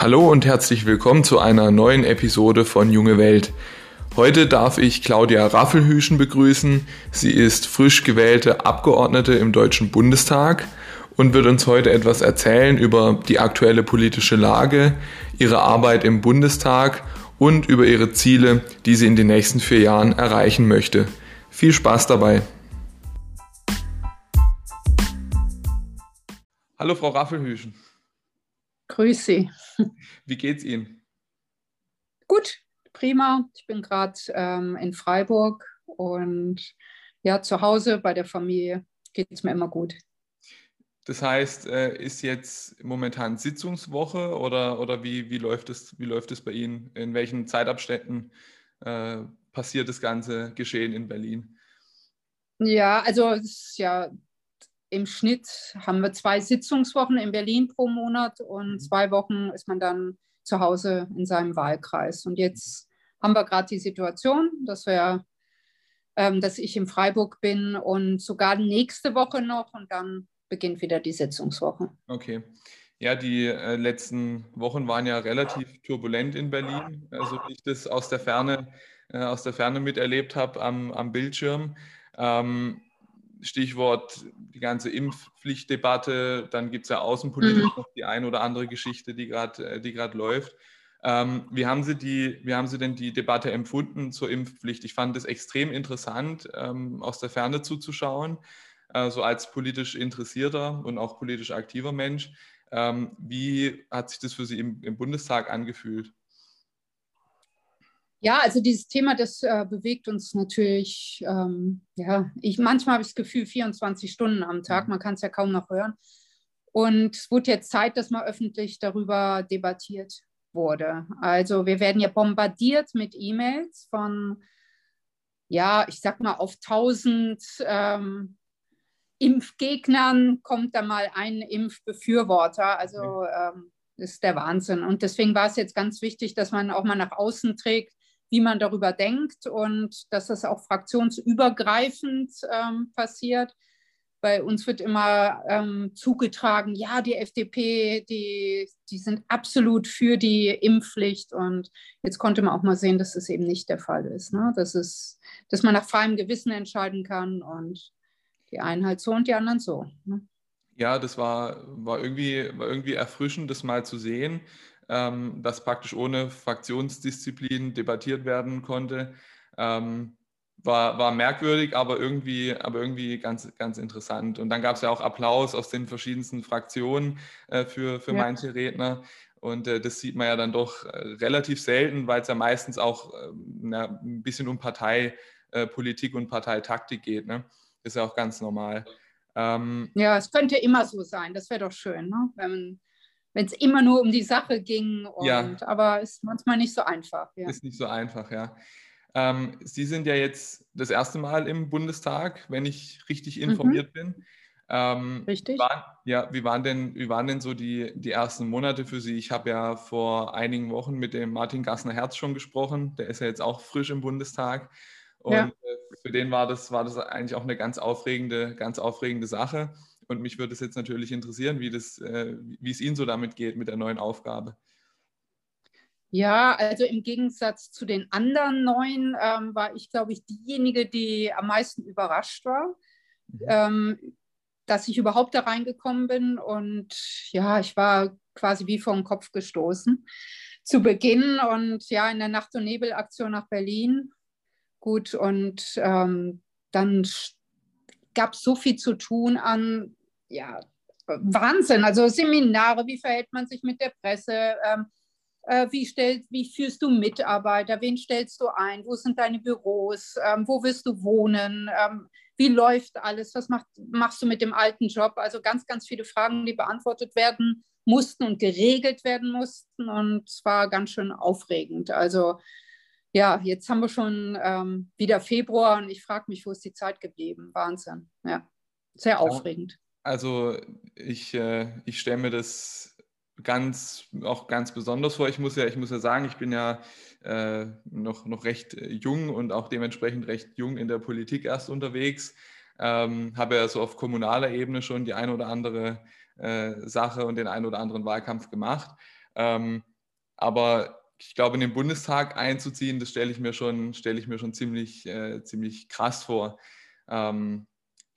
Hallo und herzlich willkommen zu einer neuen Episode von Junge Welt. Heute darf ich Claudia Raffelhüschen begrüßen. Sie ist frisch gewählte Abgeordnete im Deutschen Bundestag und wird uns heute etwas erzählen über die aktuelle politische Lage, ihre Arbeit im Bundestag und über ihre Ziele, die sie in den nächsten vier Jahren erreichen möchte. Viel Spaß dabei! Hallo Frau Raffelhüschen. Grüß Sie. Wie geht's Ihnen? Gut, prima. Ich bin gerade ähm, in Freiburg und ja, zu Hause bei der Familie geht es mir immer gut. Das heißt, äh, ist jetzt momentan Sitzungswoche oder, oder wie, wie, läuft es, wie läuft es bei Ihnen? In welchen Zeitabständen äh, passiert das ganze Geschehen in Berlin? Ja, also es ist ja im Schnitt haben wir zwei Sitzungswochen in Berlin pro Monat und mhm. zwei Wochen ist man dann zu Hause in seinem Wahlkreis. Und jetzt haben wir gerade die Situation, dass wir, ähm, dass ich in Freiburg bin und sogar nächste Woche noch und dann beginnt wieder die Sitzungswoche. Okay. Ja, die äh, letzten Wochen waren ja relativ turbulent in Berlin. Also wie ich das aus der Ferne, äh, aus der Ferne miterlebt habe am, am Bildschirm. Ähm, Stichwort die ganze Impfpflichtdebatte, dann gibt es ja außenpolitisch mhm. noch die eine oder andere Geschichte, die gerade äh, die läuft. Ähm, wie, haben Sie die, wie haben Sie denn die Debatte empfunden zur Impfpflicht? Ich fand es extrem interessant, ähm, aus der Ferne zuzuschauen äh, so als politisch interessierter und auch politisch aktiver Mensch. Ähm, wie hat sich das für Sie im, im Bundestag angefühlt? Ja, also dieses Thema, das äh, bewegt uns natürlich, ähm, ja, ich manchmal habe ich das Gefühl, 24 Stunden am Tag, mhm. man kann es ja kaum noch hören. Und es wurde jetzt Zeit, dass mal öffentlich darüber debattiert wurde. Also wir werden ja bombardiert mit E-Mails von, ja, ich sag mal, auf 1000 ähm, Impfgegnern kommt da mal ein Impfbefürworter. Also ähm, das ist der Wahnsinn. Und deswegen war es jetzt ganz wichtig, dass man auch mal nach außen trägt, wie man darüber denkt und dass das auch fraktionsübergreifend ähm, passiert. Bei uns wird immer ähm, zugetragen, ja, die FDP, die, die sind absolut für die Impfpflicht. Und jetzt konnte man auch mal sehen, dass das eben nicht der Fall ist. Ne? Dass, es, dass man nach freiem Gewissen entscheiden kann und die einen halt so und die anderen so. Ne? Ja, das war, war, irgendwie, war irgendwie erfrischend, das mal zu sehen, ähm, dass praktisch ohne Fraktionsdisziplin debattiert werden konnte. Ähm, war, war merkwürdig, aber irgendwie, aber irgendwie ganz, ganz interessant. Und dann gab es ja auch Applaus aus den verschiedensten Fraktionen äh, für, für ja. manche Redner. Und äh, das sieht man ja dann doch äh, relativ selten, weil es ja meistens auch äh, na, ein bisschen um Parteipolitik und Parteitaktik geht. Ne? ist ja auch ganz normal. Ähm, ja, es könnte immer so sein. Das wäre doch schön, ne? wenn es immer nur um die Sache ging. Und, ja. Aber ist manchmal nicht so einfach. Ja. Ist nicht so einfach, ja. Ähm, Sie sind ja jetzt das erste Mal im Bundestag, wenn ich richtig mhm. informiert mhm. bin. Ähm, richtig. Waren, ja, wie waren, denn, wie waren denn so die, die ersten Monate für Sie? Ich habe ja vor einigen Wochen mit dem Martin Gassner-Herz schon gesprochen. Der ist ja jetzt auch frisch im Bundestag. Und ja. Äh, für den war das, war das eigentlich auch eine ganz aufregende, ganz aufregende Sache. Und mich würde es jetzt natürlich interessieren, wie, das, äh, wie es Ihnen so damit geht mit der neuen Aufgabe. Ja, also im Gegensatz zu den anderen neuen ähm, war ich, glaube ich, diejenige, die am meisten überrascht war, mhm. ähm, dass ich überhaupt da reingekommen bin. Und ja, ich war quasi wie vor den Kopf gestoßen zu Beginn. Und ja, in der Nacht- und Nebelaktion nach Berlin Gut, und ähm, dann gab es so viel zu tun an, ja, Wahnsinn. Also Seminare, wie verhält man sich mit der Presse? Ähm, äh, wie, stellt, wie führst du Mitarbeiter? Wen stellst du ein? Wo sind deine Büros? Ähm, wo wirst du wohnen? Ähm, wie läuft alles? Was macht, machst du mit dem alten Job? Also ganz, ganz viele Fragen, die beantwortet werden mussten und geregelt werden mussten. Und es war ganz schön aufregend. Also ja, jetzt haben wir schon ähm, wieder Februar und ich frage mich, wo ist die Zeit geblieben? Wahnsinn. Ja, sehr ja, aufregend. Also ich, äh, ich stelle mir das ganz auch ganz besonders vor. Ich muss ja, ich muss ja sagen, ich bin ja äh, noch, noch recht jung und auch dementsprechend recht jung in der Politik erst unterwegs. Ähm, habe ja so auf kommunaler Ebene schon die eine oder andere äh, Sache und den einen oder anderen Wahlkampf gemacht. Ähm, aber ich glaube, in den Bundestag einzuziehen, das stelle ich mir schon, stelle ich mir schon ziemlich, äh, ziemlich krass vor. Ähm,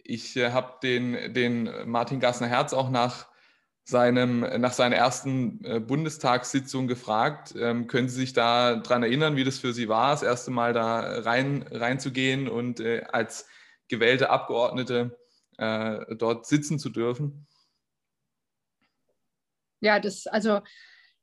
ich äh, habe den, den Martin Gassner-Herz auch nach, seinem, nach seiner ersten äh, Bundestagssitzung gefragt. Ähm, können Sie sich da daran erinnern, wie das für Sie war, das erste Mal da rein, reinzugehen und äh, als gewählte Abgeordnete äh, dort sitzen zu dürfen? Ja, das, also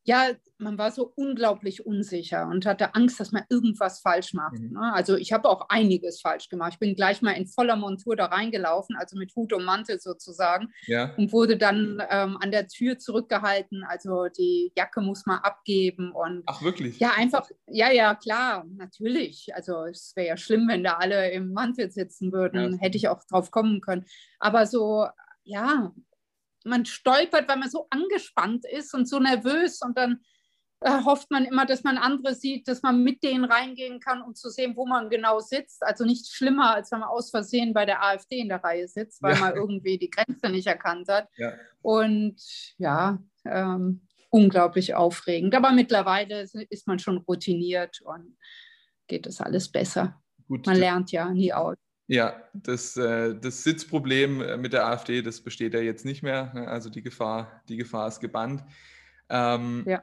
ja, man war so unglaublich unsicher und hatte Angst, dass man irgendwas falsch macht. Mhm. Ne? Also ich habe auch einiges falsch gemacht. Ich bin gleich mal in voller Montur da reingelaufen, also mit Hut und Mantel sozusagen, ja. und wurde dann ähm, an der Tür zurückgehalten. Also die Jacke muss man abgeben und ach wirklich? Ja, einfach, ja, ja, klar, natürlich. Also es wäre ja schlimm, wenn da alle im Mantel sitzen würden. Ja. Hätte ich auch drauf kommen können. Aber so ja, man stolpert, weil man so angespannt ist und so nervös und dann äh, hofft man immer, dass man andere sieht, dass man mit denen reingehen kann, um zu sehen, wo man genau sitzt. Also nicht schlimmer, als wenn man aus Versehen bei der AfD in der Reihe sitzt, weil ja. man irgendwie die Grenze nicht erkannt hat. Ja. Und ja, ähm, unglaublich aufregend. Aber mittlerweile ist man schon routiniert und geht das alles besser. Gut, man lernt ja nie aus. Ja, das, äh, das Sitzproblem äh, mit der AfD, das besteht ja jetzt nicht mehr. Ne? Also die Gefahr, die Gefahr ist gebannt. Ähm, ja.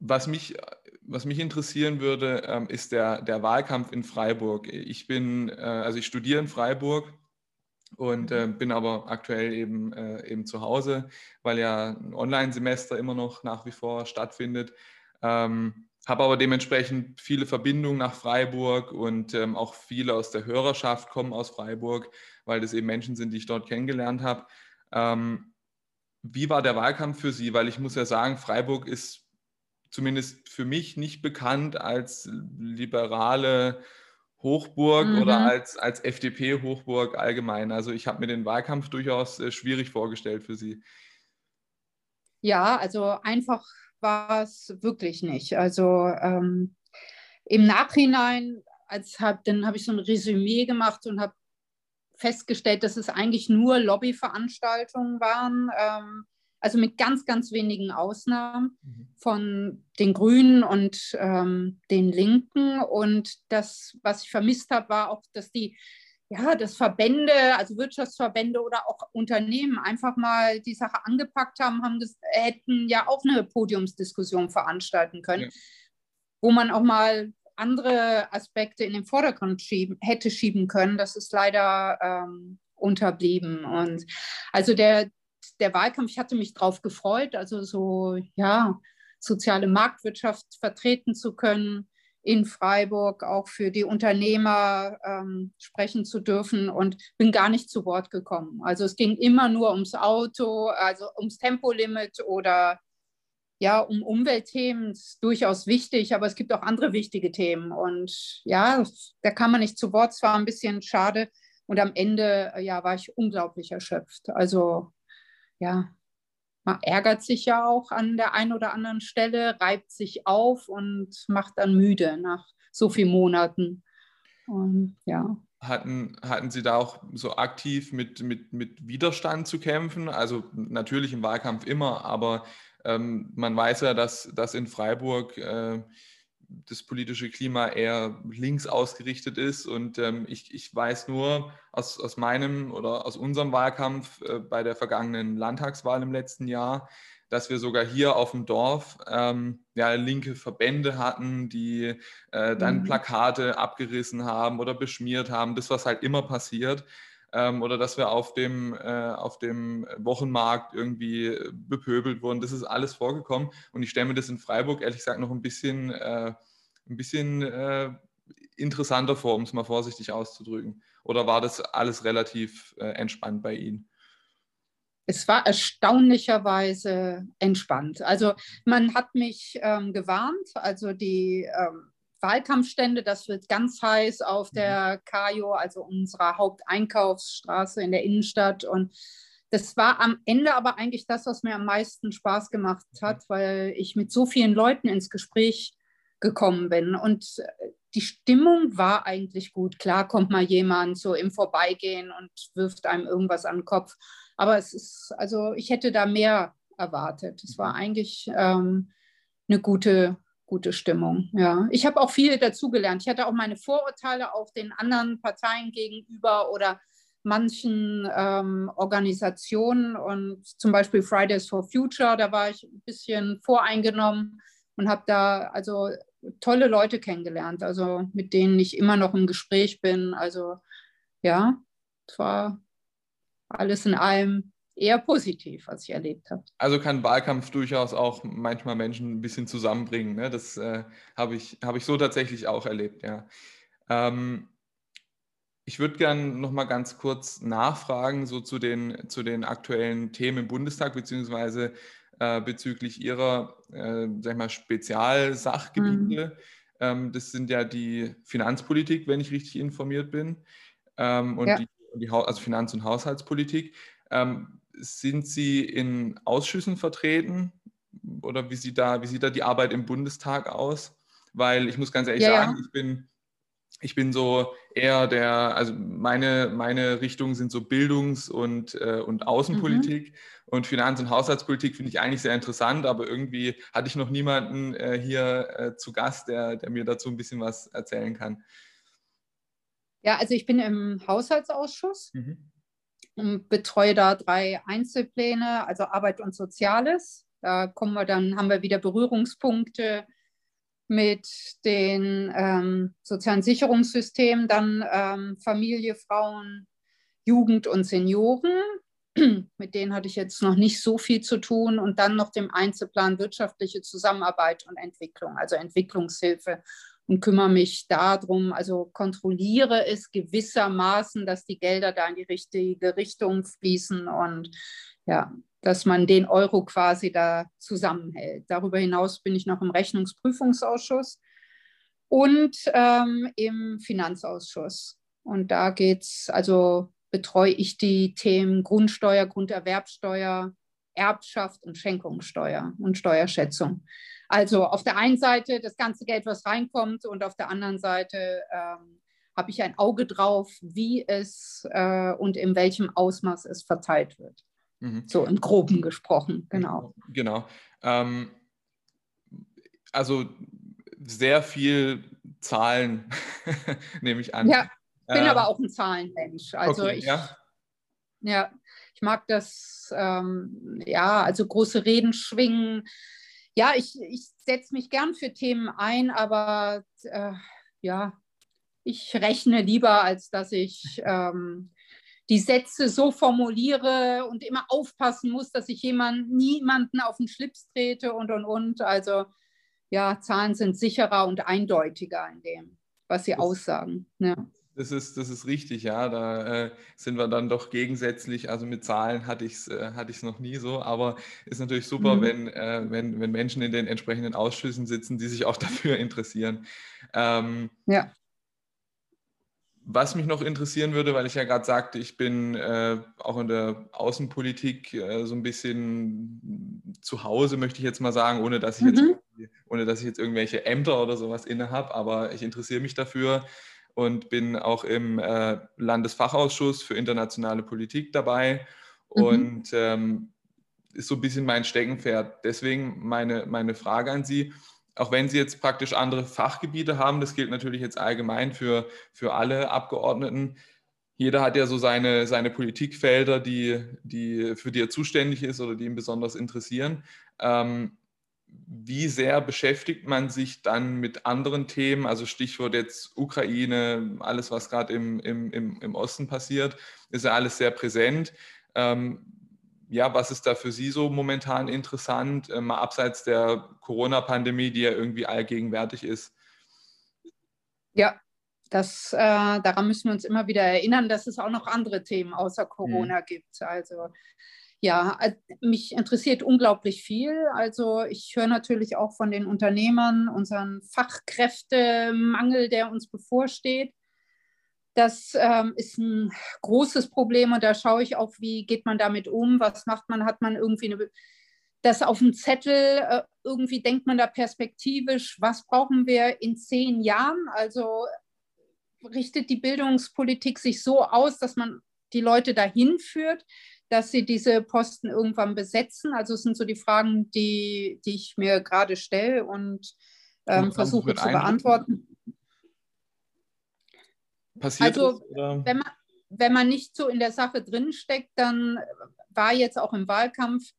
Was mich, was mich interessieren würde, ähm, ist der, der Wahlkampf in Freiburg. Ich bin, äh, also ich studiere in Freiburg und äh, bin aber aktuell eben, äh, eben zu Hause, weil ja ein Online-Semester immer noch nach wie vor stattfindet. Ähm, habe aber dementsprechend viele Verbindungen nach Freiburg und ähm, auch viele aus der Hörerschaft kommen aus Freiburg, weil das eben Menschen sind, die ich dort kennengelernt habe. Ähm, wie war der Wahlkampf für Sie? Weil ich muss ja sagen, Freiburg ist zumindest für mich nicht bekannt als liberale Hochburg mhm. oder als, als FDP-Hochburg allgemein. Also ich habe mir den Wahlkampf durchaus äh, schwierig vorgestellt für Sie. Ja, also einfach war es wirklich nicht. Also ähm, im Nachhinein, als hab, dann habe ich so ein Resümee gemacht und habe festgestellt, dass es eigentlich nur Lobbyveranstaltungen waren, ähm, also mit ganz, ganz wenigen Ausnahmen mhm. von den Grünen und ähm, den Linken. Und das, was ich vermisst habe, war auch, dass die ja, dass Verbände, also Wirtschaftsverbände oder auch Unternehmen einfach mal die Sache angepackt haben, haben das, hätten ja auch eine Podiumsdiskussion veranstalten können, ja. wo man auch mal andere Aspekte in den Vordergrund schieben, hätte schieben können. Das ist leider ähm, unterblieben. Und also der, der Wahlkampf, ich hatte mich drauf gefreut, also so, ja, soziale Marktwirtschaft vertreten zu können in Freiburg auch für die Unternehmer ähm, sprechen zu dürfen und bin gar nicht zu Wort gekommen. Also es ging immer nur ums Auto, also ums Tempolimit oder ja, um Umweltthemen ist durchaus wichtig, aber es gibt auch andere wichtige Themen. Und ja, da kann man nicht zu Wort. Es war ein bisschen schade. Und am Ende ja, war ich unglaublich erschöpft. Also ja, man ärgert sich ja auch an der einen oder anderen Stelle, reibt sich auf und macht dann müde nach so vielen Monaten. Und, ja. Hatten, hatten Sie da auch so aktiv mit, mit, mit Widerstand zu kämpfen? Also natürlich im Wahlkampf immer, aber ähm, man weiß ja, dass, dass in Freiburg äh, das politische Klima eher links ausgerichtet ist. Und ähm, ich, ich weiß nur aus, aus meinem oder aus unserem Wahlkampf äh, bei der vergangenen Landtagswahl im letzten Jahr, dass wir sogar hier auf dem Dorf ähm, ja, linke Verbände hatten, die äh, dann mhm. Plakate abgerissen haben oder beschmiert haben. Das, was halt immer passiert. Ähm, oder dass wir auf dem, äh, auf dem Wochenmarkt irgendwie bepöbelt wurden. Das ist alles vorgekommen. Und ich stelle mir das in Freiburg ehrlich gesagt noch ein bisschen, äh, ein bisschen äh, interessanter vor, um es mal vorsichtig auszudrücken. Oder war das alles relativ äh, entspannt bei Ihnen? Es war erstaunlicherweise entspannt. Also man hat mich ähm, gewarnt, also die ähm, Wahlkampfstände. Das wird ganz heiß auf mhm. der Kajo, also unserer Haupteinkaufsstraße in der Innenstadt. Und das war am Ende aber eigentlich das, was mir am meisten Spaß gemacht hat, weil ich mit so vielen Leuten ins Gespräch gekommen bin. Und äh, die Stimmung war eigentlich gut. Klar kommt mal jemand so im Vorbeigehen und wirft einem irgendwas an den Kopf. Aber es ist, also ich hätte da mehr erwartet. Es war mhm. eigentlich ähm, eine gute, gute Stimmung. Ja, ich habe auch viel dazugelernt. Ich hatte auch meine Vorurteile auch den anderen Parteien gegenüber oder manchen ähm, Organisationen und zum Beispiel Fridays for Future, da war ich ein bisschen voreingenommen und habe da also tolle Leute kennengelernt, also mit denen ich immer noch im Gespräch bin. Also ja, es war alles in allem eher positiv, was ich erlebt habe. Also kann Wahlkampf durchaus auch manchmal Menschen ein bisschen zusammenbringen. Ne? Das äh, habe ich, hab ich so tatsächlich auch erlebt, ja. Ähm, ich würde gerne noch mal ganz kurz nachfragen, so zu den, zu den aktuellen Themen im Bundestag, beziehungsweise äh, bezüglich Ihrer, äh, sag mal, Spezialsachgebiete. Mhm. Ähm, das sind ja die Finanzpolitik, wenn ich richtig informiert bin, ähm, und ja. die, die, also Finanz- und Haushaltspolitik. Ähm, sind Sie in Ausschüssen vertreten oder wie sieht, da, wie sieht da die Arbeit im Bundestag aus? Weil ich muss ganz ehrlich ja, sagen, ja. ich bin ich bin so eher der, also meine, meine Richtungen sind so Bildungs- und, äh, und Außenpolitik mhm. und Finanz- und Haushaltspolitik finde ich eigentlich sehr interessant, aber irgendwie hatte ich noch niemanden äh, hier äh, zu Gast, der, der mir dazu ein bisschen was erzählen kann. Ja, also ich bin im Haushaltsausschuss mhm. Und betreue da drei Einzelpläne, also Arbeit und Soziales. Da kommen wir dann, haben wir wieder Berührungspunkte mit den ähm, sozialen Sicherungssystemen, dann ähm, Familie, Frauen, Jugend und Senioren. mit denen hatte ich jetzt noch nicht so viel zu tun. Und dann noch dem Einzelplan wirtschaftliche Zusammenarbeit und Entwicklung, also Entwicklungshilfe und kümmere mich darum, also kontrolliere es gewissermaßen, dass die Gelder da in die richtige Richtung fließen und ja, dass man den Euro quasi da zusammenhält. Darüber hinaus bin ich noch im Rechnungsprüfungsausschuss und ähm, im Finanzausschuss. Und da geht es, also betreue ich die Themen Grundsteuer, Grunderwerbsteuer, Erbschaft und Schenkungssteuer und Steuerschätzung. Also auf der einen Seite das ganze Geld, was reinkommt, und auf der anderen Seite ähm, habe ich ein Auge drauf, wie es äh, und in welchem Ausmaß es verteilt wird. Mhm. So im Groben gesprochen, genau. Genau. Ähm, also sehr viel Zahlen, nehme ich an. Ja, ich bin ähm, aber auch ein Zahlenmensch. Also okay, ich, ja. ja, ich mag das, ähm, ja, also große Reden schwingen. Ja, ich, ich setze mich gern für Themen ein, aber äh, ja, ich rechne lieber, als dass ich ähm, die Sätze so formuliere und immer aufpassen muss, dass ich jemand, niemanden auf den Schlips trete und, und, und. Also ja, Zahlen sind sicherer und eindeutiger in dem, was sie das, aussagen. Ja. Das ist, das ist richtig, ja. Da äh, sind wir dann doch gegensätzlich. Also mit Zahlen hatte ich es äh, hatte noch nie so, aber ist natürlich super, mhm. wenn, äh, wenn, wenn Menschen in den entsprechenden Ausschüssen sitzen, die sich auch dafür interessieren. Ähm, ja. Was mich noch interessieren würde, weil ich ja gerade sagte, ich bin äh, auch in der Außenpolitik äh, so ein bisschen zu Hause, möchte ich jetzt mal sagen, ohne dass ich, mhm. jetzt, ohne dass ich jetzt irgendwelche Ämter oder sowas inne habe, aber ich interessiere mich dafür und bin auch im äh, Landesfachausschuss für internationale Politik dabei mhm. und ähm, ist so ein bisschen mein Steckenpferd. Deswegen meine, meine Frage an Sie auch wenn sie jetzt praktisch andere Fachgebiete haben, das gilt natürlich jetzt allgemein für, für alle Abgeordneten. Jeder hat ja so seine, seine Politikfelder, die, die, für die er zuständig ist oder die ihn besonders interessieren. Ähm, wie sehr beschäftigt man sich dann mit anderen Themen, also Stichwort jetzt Ukraine, alles, was gerade im, im, im, Osten passiert, ist ja alles sehr präsent. Ähm, ja, was ist da für Sie so momentan interessant, äh, mal abseits der Corona-Pandemie, die ja irgendwie allgegenwärtig ist? Ja, das, äh, daran müssen wir uns immer wieder erinnern, dass es auch noch andere Themen außer Corona mhm. gibt. Also ja, äh, mich interessiert unglaublich viel. Also ich höre natürlich auch von den Unternehmern unseren Fachkräftemangel, der uns bevorsteht. Das ähm, ist ein großes Problem und da schaue ich auch, wie geht man damit um, was macht man, hat man irgendwie eine, das auf dem Zettel, äh, irgendwie denkt man da perspektivisch, was brauchen wir in zehn Jahren? Also richtet die Bildungspolitik sich so aus, dass man die Leute dahin führt, dass sie diese Posten irgendwann besetzen? Also es sind so die Fragen, die, die ich mir gerade stelle und ähm, versuche zu beantworten. Passiert also, das, Wenn, man, wenn man nicht so in der Sache drinsteckt, dann war jetzt auch im Wahlkampf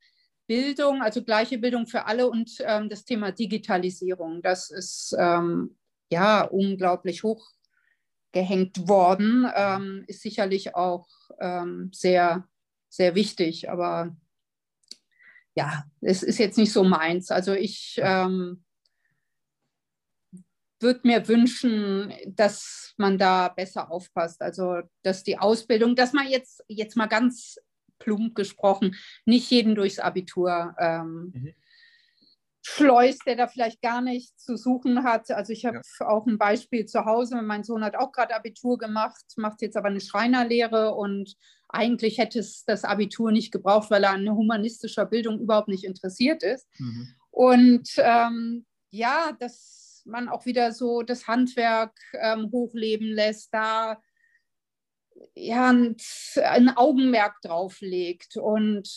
Bildung, also gleiche Bildung für alle und ähm, das Thema Digitalisierung. Das ist ähm, ja unglaublich hochgehängt worden, ähm, ist sicherlich auch ähm, sehr, sehr wichtig, aber ja, es ist jetzt nicht so meins. Also ich ähm, würde mir wünschen, dass man da besser aufpasst. Also, dass die Ausbildung, dass man jetzt, jetzt mal ganz plump gesprochen, nicht jeden durchs Abitur ähm, mhm. schleust, der da vielleicht gar nichts zu suchen hat. Also ich habe ja. auch ein Beispiel zu Hause. Mein Sohn hat auch gerade Abitur gemacht, macht jetzt aber eine Schreinerlehre und eigentlich hätte es das Abitur nicht gebraucht, weil er an humanistischer Bildung überhaupt nicht interessiert ist. Mhm. Und ähm, ja, dass man auch wieder so das Handwerk ähm, hochleben lässt, da ja, ein Augenmerk drauf legt und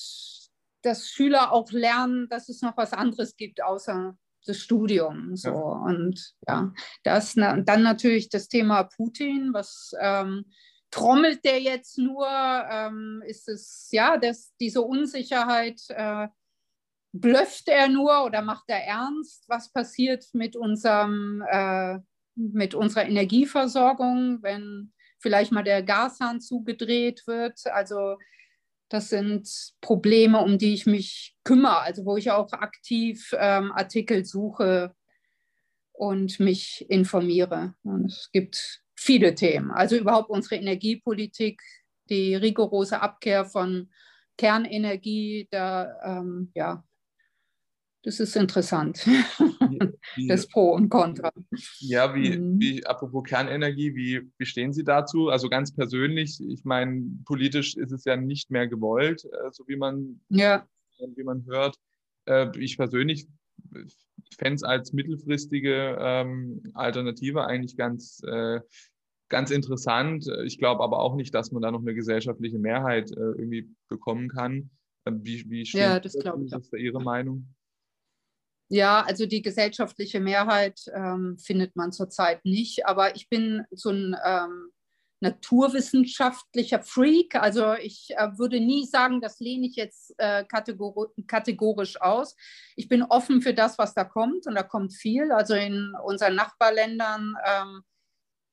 dass Schüler auch lernen, dass es noch was anderes gibt außer das Studium. So. Ja. Und ja, das dann natürlich das Thema Putin, was ähm, trommelt der jetzt nur? Ähm, ist es ja, dass diese Unsicherheit, äh, blöfft er nur oder macht er ernst? Was passiert mit unserem äh, mit unserer Energieversorgung, wenn vielleicht mal der Gashahn zugedreht wird. Also das sind Probleme, um die ich mich kümmere, also wo ich auch aktiv ähm, Artikel suche und mich informiere. Und es gibt viele Themen. Also überhaupt unsere Energiepolitik, die rigorose Abkehr von Kernenergie, da ähm, ja, das ist interessant. Wie, das Pro und Contra. Ja, wie, mhm. wie, apropos Kernenergie, wie, wie stehen Sie dazu? Also ganz persönlich, ich meine, politisch ist es ja nicht mehr gewollt, äh, so wie man, ja. wie man hört. Äh, ich persönlich fände es als mittelfristige ähm, Alternative eigentlich ganz, äh, ganz interessant. Ich glaube aber auch nicht, dass man da noch eine gesellschaftliche Mehrheit irgendwie bekommen kann. Wie, wie ja, das glaube ich. Ist da Ihre Meinung? Ja, also die gesellschaftliche Mehrheit ähm, findet man zurzeit nicht, aber ich bin so ein ähm, naturwissenschaftlicher Freak. Also ich äh, würde nie sagen, das lehne ich jetzt äh, kategor kategorisch aus. Ich bin offen für das, was da kommt und da kommt viel. Also in unseren Nachbarländern ähm,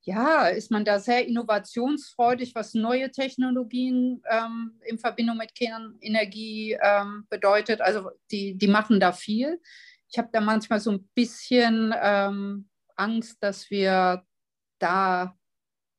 ja, ist man da sehr innovationsfreudig, was neue Technologien ähm, in Verbindung mit Kernenergie ähm, bedeutet. Also die, die machen da viel ich habe da manchmal so ein bisschen ähm, Angst, dass wir da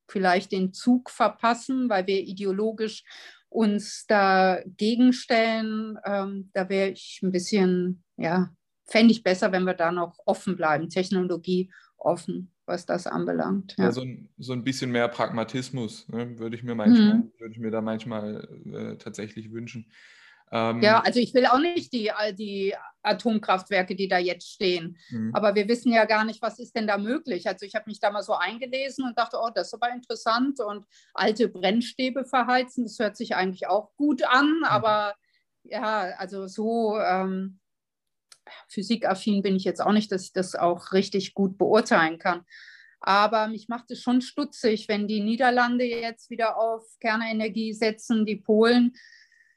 vielleicht den Zug verpassen, weil wir ideologisch uns dagegen stellen. Ähm, da wäre ich ein bisschen, ja, fände ich besser, wenn wir da noch offen bleiben, Technologie offen, was das anbelangt. Ja, ja so, ein, so ein bisschen mehr Pragmatismus ne, würde ich mir manchmal, mhm. würde ich mir da manchmal äh, tatsächlich wünschen. Ähm, ja, also ich will auch nicht die, die Atomkraftwerke, die da jetzt stehen. Mhm. Aber wir wissen ja gar nicht, was ist denn da möglich. Also ich habe mich da mal so eingelesen und dachte, oh, das ist aber interessant. Und alte Brennstäbe verheizen, das hört sich eigentlich auch gut an. Mhm. Aber ja, also so ähm, physikaffin bin ich jetzt auch nicht, dass ich das auch richtig gut beurteilen kann. Aber mich macht es schon stutzig, wenn die Niederlande jetzt wieder auf Kernenergie setzen, die Polen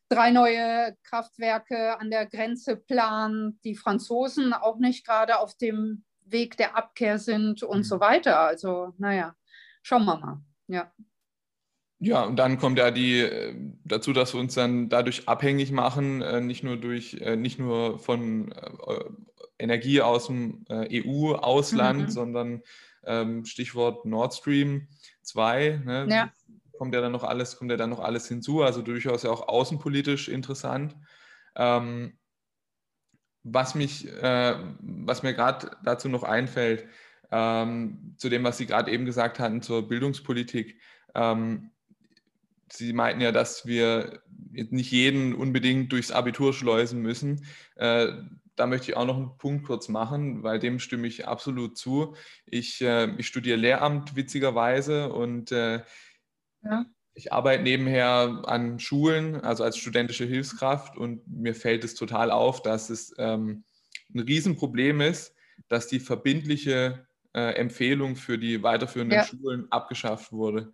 drei neue Kraftwerke an der Grenze planen, die Franzosen auch nicht gerade auf dem Weg der Abkehr sind und mhm. so weiter. Also, naja, schauen wir mal. Ja. Ja, und dann kommt ja die äh, dazu, dass wir uns dann dadurch abhängig machen, äh, nicht nur durch, äh, nicht nur von Energie aus dem EU-Ausland, mhm. sondern ähm, Stichwort Nord Stream 2. Ne? Ja kommt ja dann noch alles, kommt ja dann noch alles hinzu, also durchaus ja auch außenpolitisch interessant. Ähm, was mich, was mir gerade dazu noch einfällt, ähm, zu dem, was Sie gerade eben gesagt hatten zur Bildungspolitik. Ähm, Sie meinten ja, dass wir nicht jeden unbedingt durchs Abitur schleusen müssen. Äh, da möchte ich auch noch einen Punkt kurz machen, weil dem stimme ich absolut zu. Ich, äh, ich studiere Lehramt witzigerweise und äh, ja. ich arbeite nebenher an Schulen, also als studentische Hilfskraft und mir fällt es total auf, dass es ähm, ein Riesenproblem ist, dass die verbindliche äh, Empfehlung für die weiterführenden ja. Schulen abgeschafft wurde.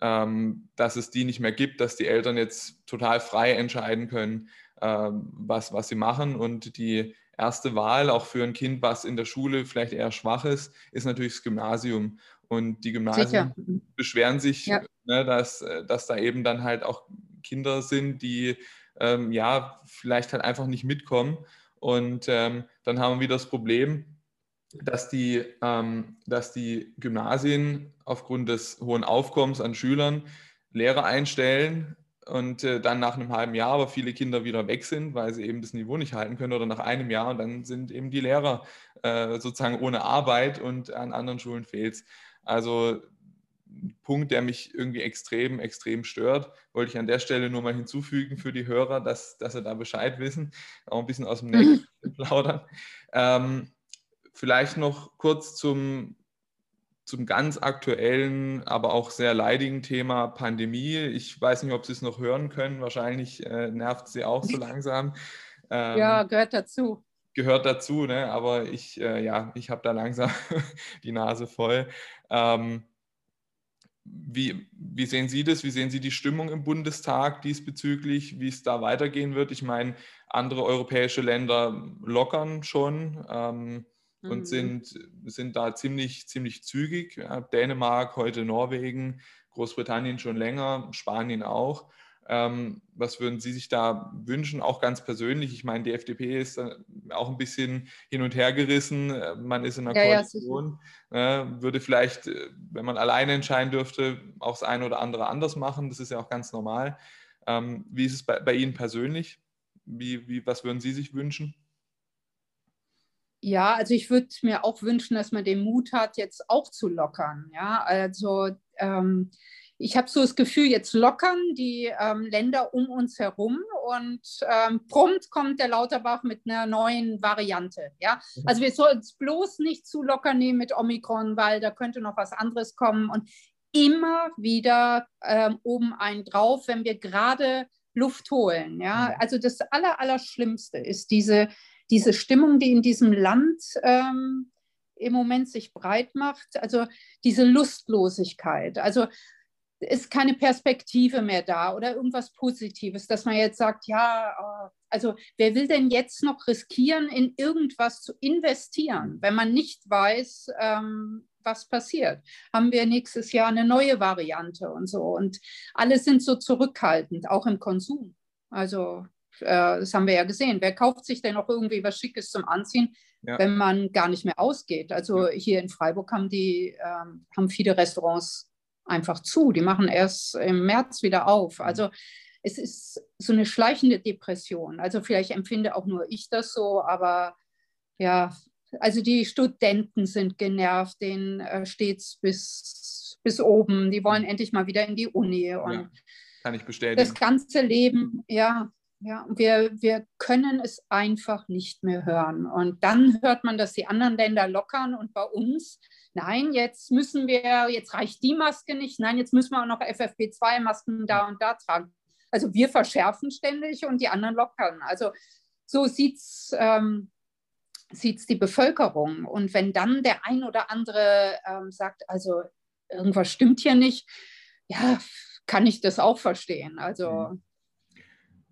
Ähm, dass es die nicht mehr gibt, dass die Eltern jetzt total frei entscheiden können, ähm, was, was sie machen. Und die erste Wahl auch für ein Kind, was in der Schule vielleicht eher schwach ist, ist natürlich das Gymnasium. Und die Gymnasien Sicher. beschweren sich, ja. ne, dass, dass da eben dann halt auch Kinder sind, die ähm, ja vielleicht halt einfach nicht mitkommen. Und ähm, dann haben wir wieder das Problem, dass die, ähm, dass die Gymnasien aufgrund des hohen Aufkommens an Schülern Lehrer einstellen und äh, dann nach einem halben Jahr aber viele Kinder wieder weg sind, weil sie eben das Niveau nicht halten können oder nach einem Jahr und dann sind eben die Lehrer äh, sozusagen ohne Arbeit und an anderen Schulen fehlt es. Also ein Punkt, der mich irgendwie extrem, extrem stört, wollte ich an der Stelle nur mal hinzufügen für die Hörer, dass, dass sie da Bescheid wissen, auch ein bisschen aus dem Nächsten plaudern. Ähm, vielleicht noch kurz zum, zum ganz aktuellen, aber auch sehr leidigen Thema Pandemie. Ich weiß nicht, ob Sie es noch hören können. Wahrscheinlich äh, nervt Sie auch so langsam. Ähm, ja, gehört dazu gehört dazu, ne? aber ich, äh, ja, ich habe da langsam die Nase voll. Ähm, wie, wie sehen Sie das? Wie sehen Sie die Stimmung im Bundestag diesbezüglich, wie es da weitergehen wird? Ich meine, andere europäische Länder lockern schon ähm, mhm. und sind, sind da ziemlich, ziemlich zügig. Dänemark, heute Norwegen, Großbritannien schon länger, Spanien auch. Ähm, was würden Sie sich da wünschen, auch ganz persönlich? Ich meine, die FDP ist auch ein bisschen hin und her gerissen. Äh, man ist in einer ja, Koalition. Ja, äh, würde vielleicht, äh, wenn man alleine entscheiden dürfte, auch das eine oder andere anders machen. Das ist ja auch ganz normal. Ähm, wie ist es bei, bei Ihnen persönlich? Wie, wie, was würden Sie sich wünschen? Ja, also ich würde mir auch wünschen, dass man den Mut hat, jetzt auch zu lockern. Ja, also ähm, ich habe so das Gefühl, jetzt lockern die ähm, Länder um uns herum und ähm, prompt kommt der Lauterbach mit einer neuen Variante. Ja? Mhm. Also wir sollten es bloß nicht zu locker nehmen mit Omikron, weil da könnte noch was anderes kommen und immer wieder ähm, oben einen drauf, wenn wir gerade Luft holen. Ja? Mhm. Also das Aller, Allerschlimmste ist diese, diese Stimmung, die in diesem Land ähm, im Moment sich breit macht, also diese Lustlosigkeit. Also ist keine Perspektive mehr da oder irgendwas Positives, dass man jetzt sagt, ja, äh, also wer will denn jetzt noch riskieren, in irgendwas zu investieren, wenn man nicht weiß, ähm, was passiert? Haben wir nächstes Jahr eine neue Variante und so. Und alle sind so zurückhaltend, auch im Konsum. Also äh, das haben wir ja gesehen. Wer kauft sich denn noch irgendwie was Schickes zum Anziehen, ja. wenn man gar nicht mehr ausgeht? Also hier in Freiburg haben die ähm, haben viele Restaurants einfach zu. Die machen erst im März wieder auf. Mhm. Also es ist so eine schleichende Depression. Also vielleicht empfinde auch nur ich das so, aber ja, also die Studenten sind genervt, denen äh, steht es bis, bis oben. Die wollen endlich mal wieder in die Uni. Und ja, kann ich bestätigen. Das ganze Leben, ja, ja, wir, wir können es einfach nicht mehr hören. Und dann hört man, dass die anderen Länder lockern und bei uns nein, jetzt müssen wir, jetzt reicht die Maske nicht, nein, jetzt müssen wir auch noch FFP2-Masken da und da tragen. Also wir verschärfen ständig und die anderen lockern. Also so sieht es ähm, die Bevölkerung. Und wenn dann der ein oder andere ähm, sagt, also irgendwas stimmt hier nicht, ja, kann ich das auch verstehen. Also mhm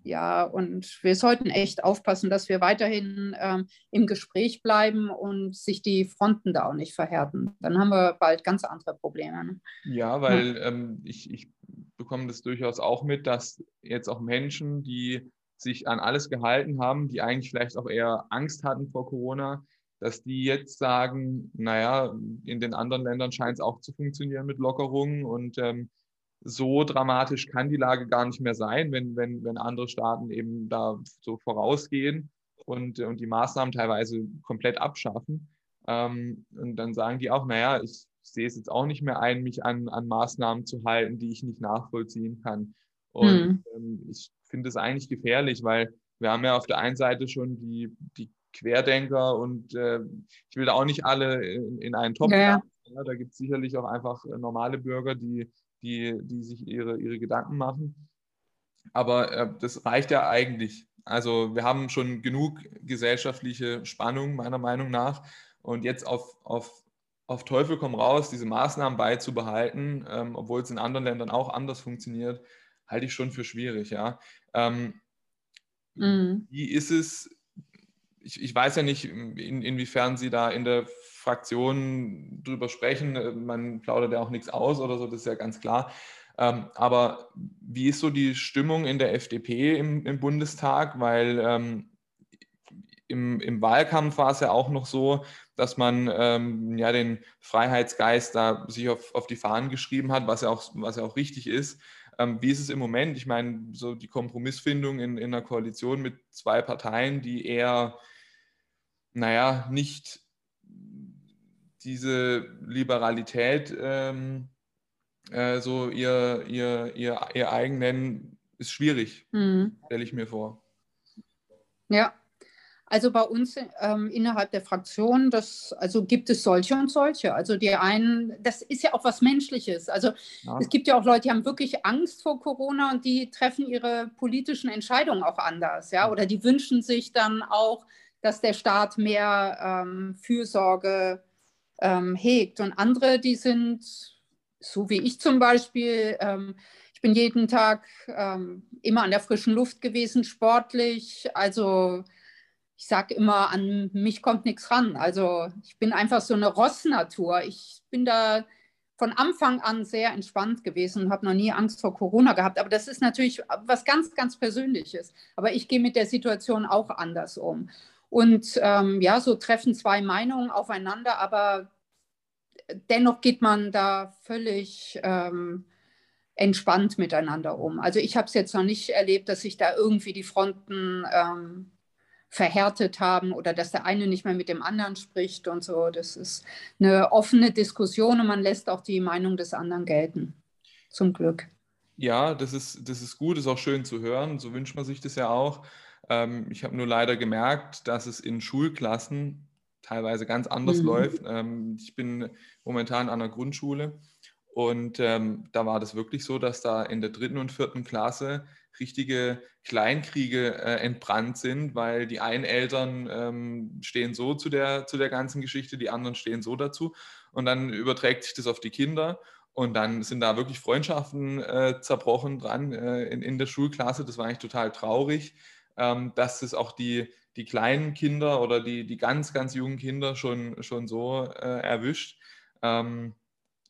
ja, und wir sollten echt aufpassen, dass wir weiterhin ähm, im Gespräch bleiben und sich die Fronten da auch nicht verhärten. Dann haben wir bald ganz andere Probleme. Ne? Ja, weil ja. Ähm, ich, ich bekomme das durchaus auch mit, dass jetzt auch Menschen, die sich an alles gehalten haben, die eigentlich vielleicht auch eher Angst hatten vor Corona, dass die jetzt sagen, naja, in den anderen Ländern scheint es auch zu funktionieren mit Lockerungen und ähm, so dramatisch kann die Lage gar nicht mehr sein, wenn, wenn, wenn andere Staaten eben da so vorausgehen und, und die Maßnahmen teilweise komplett abschaffen. Ähm, und dann sagen die auch, naja, ich sehe es jetzt auch nicht mehr ein, mich an, an Maßnahmen zu halten, die ich nicht nachvollziehen kann. Und hm. ähm, ich finde es eigentlich gefährlich, weil wir haben ja auf der einen Seite schon die, die Querdenker und äh, ich will da auch nicht alle in, in einen Topf ja. ja. Da gibt es sicherlich auch einfach normale Bürger, die die, die sich ihre, ihre Gedanken machen. Aber äh, das reicht ja eigentlich. Also wir haben schon genug gesellschaftliche Spannung, meiner Meinung nach. Und jetzt auf, auf, auf Teufel komm raus, diese Maßnahmen beizubehalten, ähm, obwohl es in anderen Ländern auch anders funktioniert, halte ich schon für schwierig. Ja. Ähm, mhm. Wie ist es, ich, ich weiß ja nicht, in, inwiefern Sie da in der Fraktion drüber sprechen. Man plaudert ja auch nichts aus oder so, das ist ja ganz klar. Ähm, aber wie ist so die Stimmung in der FDP im, im Bundestag? Weil ähm, im, im, Wahlkampf war es ja auch noch so, dass man ähm, ja den Freiheitsgeist da sich auf, auf die Fahnen geschrieben hat, was ja auch, was ja auch richtig ist. Ähm, wie ist es im Moment? Ich meine, so die Kompromissfindung in, in einer Koalition mit zwei Parteien, die eher, naja, nicht diese Liberalität ähm, äh, so ihr, ihr, ihr, ihr eigen nennen, ist schwierig, mhm. stelle ich mir vor. Ja, also bei uns ähm, innerhalb der Fraktion, das, also gibt es solche und solche. Also die einen, das ist ja auch was Menschliches. Also ja. es gibt ja auch Leute, die haben wirklich Angst vor Corona und die treffen ihre politischen Entscheidungen auch anders, ja. Oder die wünschen sich dann auch, dass der Staat mehr ähm, Fürsorge ähm, hegt. Und andere, die sind so wie ich zum Beispiel. Ähm, ich bin jeden Tag ähm, immer an der frischen Luft gewesen, sportlich. Also ich sage immer, an mich kommt nichts ran. Also ich bin einfach so eine Rossnatur. Ich bin da von Anfang an sehr entspannt gewesen und habe noch nie Angst vor Corona gehabt. Aber das ist natürlich was ganz, ganz Persönliches. Aber ich gehe mit der Situation auch anders um. Und ähm, ja, so treffen zwei Meinungen aufeinander, aber dennoch geht man da völlig ähm, entspannt miteinander um. Also ich habe es jetzt noch nicht erlebt, dass sich da irgendwie die Fronten ähm, verhärtet haben oder dass der eine nicht mehr mit dem anderen spricht und so. Das ist eine offene Diskussion und man lässt auch die Meinung des anderen gelten. Zum Glück. Ja, das ist, das ist gut, ist auch schön zu hören. So wünscht man sich das ja auch. Ähm, ich habe nur leider gemerkt, dass es in Schulklassen teilweise ganz anders mhm. läuft. Ähm, ich bin momentan an der Grundschule und ähm, da war das wirklich so, dass da in der dritten und vierten Klasse richtige Kleinkriege äh, entbrannt sind, weil die einen Eltern ähm, stehen so zu der, zu der ganzen Geschichte, die anderen stehen so dazu. Und dann überträgt sich das auf die Kinder. Und dann sind da wirklich Freundschaften äh, zerbrochen dran äh, in, in der Schulklasse. Das war eigentlich total traurig, ähm, dass es auch die, die kleinen Kinder oder die, die ganz, ganz jungen Kinder schon, schon so äh, erwischt. Ähm,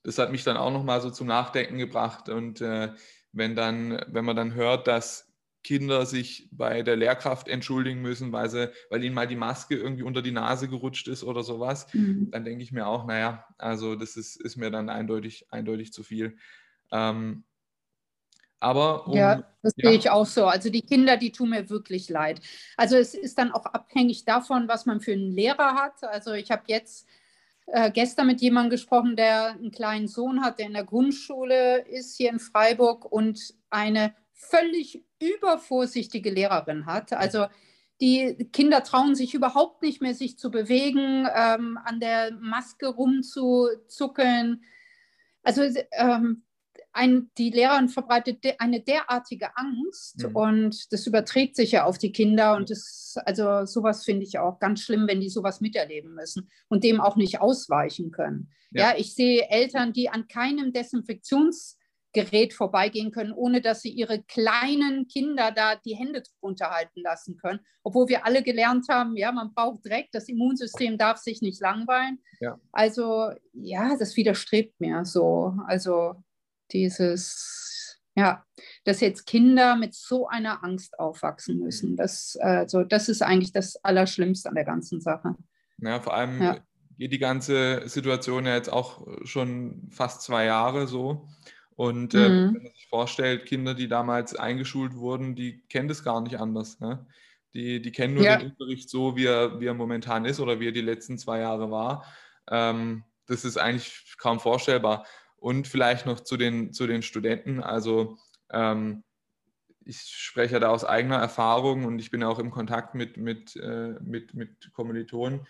das hat mich dann auch nochmal so zum Nachdenken gebracht. Und äh, wenn, dann, wenn man dann hört, dass Kinder sich bei der Lehrkraft entschuldigen müssen, weil, sie, weil ihnen mal die Maske irgendwie unter die Nase gerutscht ist oder sowas, mhm. dann denke ich mir auch, naja, also das ist, ist mir dann eindeutig, eindeutig zu viel. Ähm, aber um, ja, das ja. sehe ich auch so. Also die Kinder, die tun mir wirklich leid. Also es ist dann auch abhängig davon, was man für einen Lehrer hat. Also ich habe jetzt äh, gestern mit jemandem gesprochen, der einen kleinen Sohn hat, der in der Grundschule ist hier in Freiburg und eine völlig übervorsichtige Lehrerin hat. Also die Kinder trauen sich überhaupt nicht mehr, sich zu bewegen, ähm, an der Maske rumzuzuckeln. Also ähm, ein, die Lehrerin verbreitet de, eine derartige Angst mhm. und das überträgt sich ja auf die Kinder und das, also sowas finde ich auch ganz schlimm, wenn die sowas miterleben müssen und dem auch nicht ausweichen können. Ja, ja ich sehe Eltern, die an keinem Desinfektionsgerät vorbeigehen können, ohne dass sie ihre kleinen Kinder da die Hände drunter halten lassen können. Obwohl wir alle gelernt haben, ja, man braucht Dreck, das Immunsystem darf sich nicht langweilen. Ja. Also ja, das widerstrebt mir so. Also dieses, ja, dass jetzt Kinder mit so einer Angst aufwachsen müssen. Das, also, das ist eigentlich das Allerschlimmste an der ganzen Sache. Ja, vor allem ja. geht die ganze Situation ja jetzt auch schon fast zwei Jahre so. Und äh, mhm. wenn man sich vorstellt, Kinder, die damals eingeschult wurden, die kennen das gar nicht anders. Ne? Die, die kennen nur ja. den Unterricht so, wie er, wie er momentan ist oder wie er die letzten zwei Jahre war. Ähm, das ist eigentlich kaum vorstellbar. Und vielleicht noch zu den, zu den Studenten. Also ähm, ich spreche da aus eigener Erfahrung und ich bin auch im Kontakt mit, mit, äh, mit, mit Kommilitonen.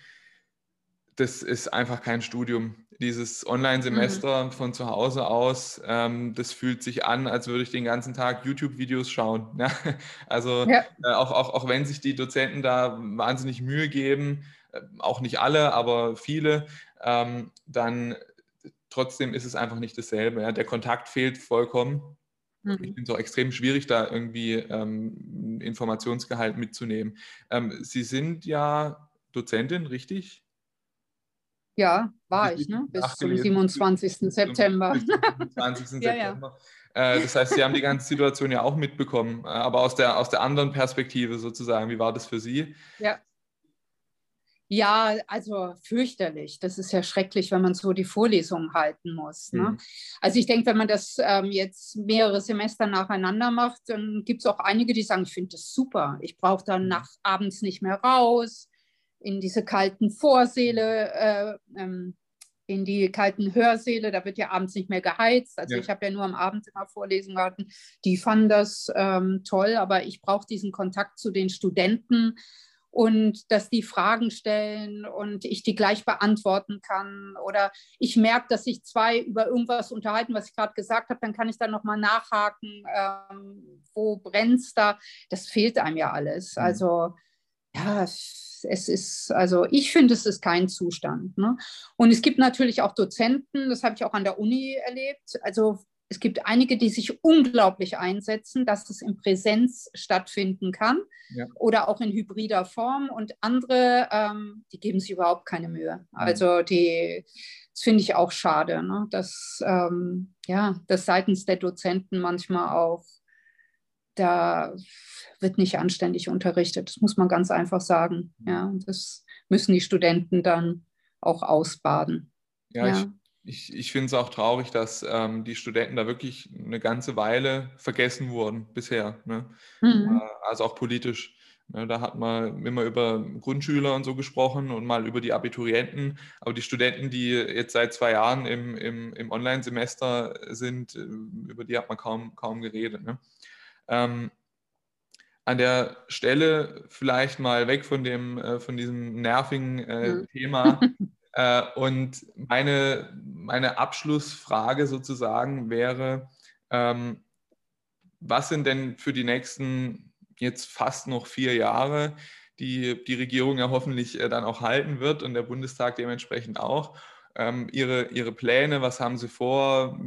das ist einfach kein Studium. Dieses Online-Semester mhm. von zu Hause aus, ähm, das fühlt sich an, als würde ich den ganzen Tag YouTube-Videos schauen. Ja? Also ja. Äh, auch, auch, auch wenn sich die Dozenten da wahnsinnig Mühe geben, äh, auch nicht alle, aber viele, ähm, dann trotzdem ist es einfach nicht dasselbe. Ja? Der Kontakt fehlt vollkommen. Mhm. Ich finde es auch extrem schwierig, da irgendwie ähm, Informationsgehalt mitzunehmen. Ähm, Sie sind ja Dozentin, richtig? Ja, war ich, ne? bis zum 27. September. Bis zum 27. September. Ja, ja. Das heißt, Sie haben die ganze Situation ja auch mitbekommen, äh, aber aus der, aus der anderen Perspektive sozusagen. Wie war das für Sie? Ja. Ja, also fürchterlich. Das ist ja schrecklich, wenn man so die Vorlesungen halten muss. Ne? Mhm. Also ich denke, wenn man das ähm, jetzt mehrere Semester nacheinander macht, dann gibt es auch einige, die sagen, ich finde das super. Ich brauche dann mhm. nach abends nicht mehr raus in diese kalten Vorsäle, äh, ähm, in die kalten Hörsäle, da wird ja abends nicht mehr geheizt. Also ja. ich habe ja nur am Abend immer Vorlesungen gehabt. Die fanden das ähm, toll, aber ich brauche diesen Kontakt zu den Studenten und dass die Fragen stellen und ich die gleich beantworten kann. Oder ich merke, dass sich zwei über irgendwas unterhalten, was ich gerade gesagt habe, dann kann ich da nochmal nachhaken, ähm, wo brennt es da. Das fehlt einem ja alles. Mhm. Also ja, es ist, also ich finde, es ist kein Zustand. Ne? Und es gibt natürlich auch Dozenten, das habe ich auch an der Uni erlebt. Also es gibt einige, die sich unglaublich einsetzen, dass es in Präsenz stattfinden kann ja. oder auch in hybrider Form. Und andere, ähm, die geben sich überhaupt keine Mühe. Also die, das finde ich auch schade, ne? dass, ähm, ja, dass seitens der Dozenten manchmal auch da wird nicht anständig unterrichtet. Das muss man ganz einfach sagen. Mhm. Ja, das müssen die Studenten dann auch ausbaden. Ja, ja. ich, ich, ich finde es auch traurig, dass ähm, die Studenten da wirklich eine ganze Weile vergessen wurden bisher. Ne? Mhm. Äh, also auch politisch. Ne? Da hat man immer über Grundschüler und so gesprochen und mal über die Abiturienten. Aber die Studenten, die jetzt seit zwei Jahren im, im, im Online-Semester sind, äh, über die hat man kaum, kaum geredet. Ne? Ähm, an der Stelle vielleicht mal weg von dem, äh, von diesem nervigen äh, mhm. Thema. äh, und meine, meine Abschlussfrage sozusagen wäre, ähm, was sind denn für die nächsten jetzt fast noch vier Jahre, die die Regierung ja hoffentlich äh, dann auch halten wird und der Bundestag dementsprechend auch, ähm, ihre, ihre Pläne, was haben sie vor,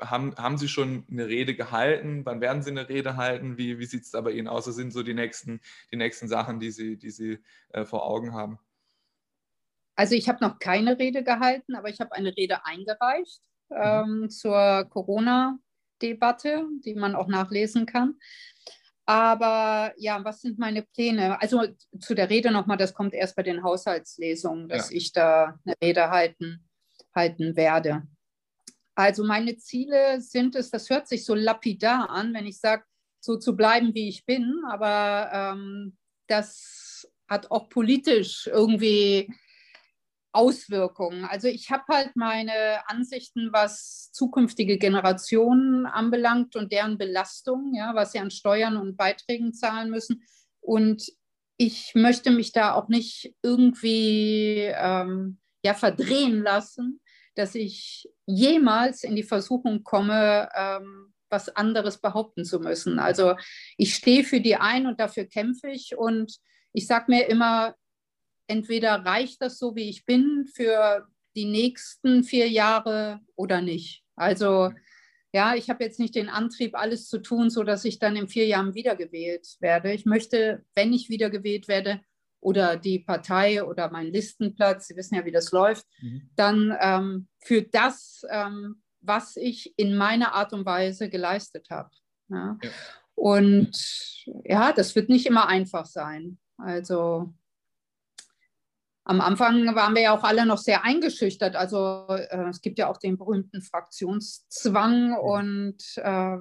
haben, haben Sie schon eine Rede gehalten? Wann werden Sie eine Rede halten? Wie, wie sieht es da bei Ihnen aus? Was sind so die nächsten, die nächsten Sachen, die Sie, die Sie äh, vor Augen haben? Also ich habe noch keine Rede gehalten, aber ich habe eine Rede eingereicht mhm. ähm, zur Corona-Debatte, die man auch nachlesen kann. Aber ja, was sind meine Pläne? Also zu der Rede nochmal, das kommt erst bei den Haushaltslesungen, dass ja. ich da eine Rede halten, halten werde. Also meine Ziele sind es, das hört sich so lapidar an, wenn ich sage, so zu bleiben, wie ich bin, aber ähm, das hat auch politisch irgendwie Auswirkungen. Also ich habe halt meine Ansichten, was zukünftige Generationen anbelangt und deren Belastung, ja, was sie an Steuern und Beiträgen zahlen müssen. Und ich möchte mich da auch nicht irgendwie ähm, ja, verdrehen lassen dass ich jemals in die Versuchung komme, ähm, was anderes behaupten zu müssen. Also ich stehe für die ein und dafür kämpfe ich. Und ich sage mir immer, entweder reicht das so, wie ich bin, für die nächsten vier Jahre oder nicht. Also ja, ich habe jetzt nicht den Antrieb, alles zu tun, sodass ich dann in vier Jahren wiedergewählt werde. Ich möchte, wenn ich wiedergewählt werde, oder die Partei oder mein Listenplatz, Sie wissen ja, wie das läuft, mhm. dann ähm, für das, ähm, was ich in meiner Art und Weise geleistet habe. Ja? Ja. Und ja, das wird nicht immer einfach sein. Also am Anfang waren wir ja auch alle noch sehr eingeschüchtert. Also äh, es gibt ja auch den berühmten Fraktionszwang und äh,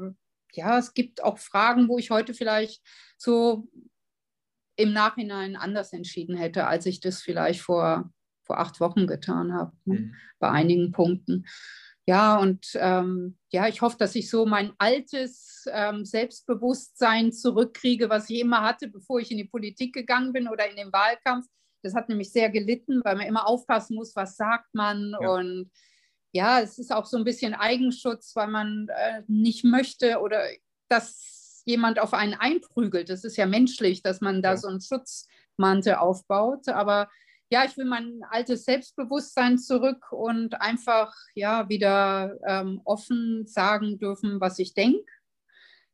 ja, es gibt auch Fragen, wo ich heute vielleicht so im Nachhinein anders entschieden hätte, als ich das vielleicht vor, vor acht Wochen getan habe, ne? mhm. bei einigen Punkten. Ja, und ähm, ja, ich hoffe, dass ich so mein altes ähm, Selbstbewusstsein zurückkriege, was ich immer hatte, bevor ich in die Politik gegangen bin oder in den Wahlkampf, Das hat nämlich sehr gelitten, weil man immer aufpassen muss, was sagt man. Ja. Und ja, es ist auch so ein bisschen Eigenschutz, weil man äh, nicht möchte oder dass jemand auf einen einprügelt. Das ist ja menschlich, dass man da ja. so einen Schutzmantel aufbaut. Aber ja, ich will mein altes Selbstbewusstsein zurück und einfach ja wieder ähm, offen sagen dürfen, was ich denke.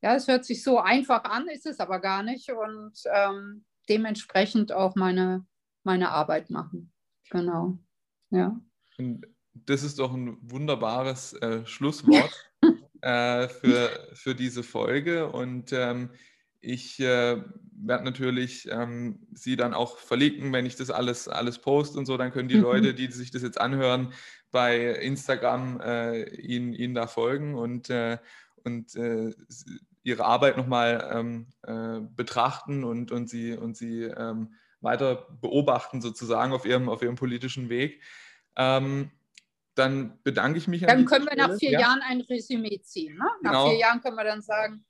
Ja, es hört sich so einfach an, ist es aber gar nicht und ähm, dementsprechend auch meine, meine Arbeit machen. Genau. Ja. Und das ist doch ein wunderbares äh, Schlusswort äh, für, für diese Folge und ähm, ich äh, werde natürlich ähm, sie dann auch verlinken, wenn ich das alles, alles poste und so. Dann können die mhm. Leute, die sich das jetzt anhören, bei Instagram äh, ihnen, ihnen da folgen und, äh, und äh, ihre Arbeit nochmal ähm, äh, betrachten und, und sie, und sie ähm, weiter beobachten, sozusagen auf ihrem, auf ihrem politischen Weg. Ähm, dann bedanke ich mich. Dann können wir nach vier ja? Jahren ein Resümee ziehen. Ne? Nach genau. vier Jahren können wir dann sagen,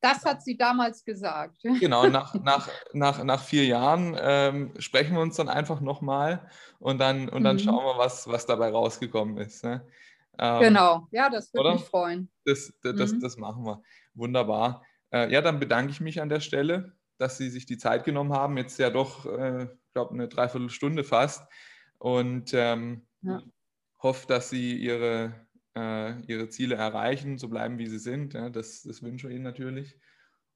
das hat sie damals gesagt. Genau, nach, nach, nach, nach vier Jahren ähm, sprechen wir uns dann einfach nochmal und dann, und dann mhm. schauen wir, was, was dabei rausgekommen ist. Ne? Ähm, genau, ja, das würde mich freuen. Das, das, mhm. das, das, machen wir. Wunderbar. Äh, ja, dann bedanke ich mich an der Stelle, dass Sie sich die Zeit genommen haben. Jetzt ja doch, äh, ich glaube, eine Dreiviertelstunde fast. Und ähm, ja. hoffe, dass Sie Ihre äh, ihre Ziele erreichen, so bleiben, wie sie sind. Ja, das, das wünsche ich Ihnen natürlich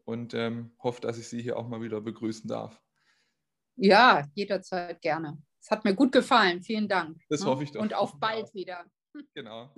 und ähm, hoffe, dass ich Sie hier auch mal wieder begrüßen darf. Ja, jederzeit gerne. Es hat mir gut gefallen. Vielen Dank. Das ne? hoffe ich doch. Und auf bald wieder. Genau.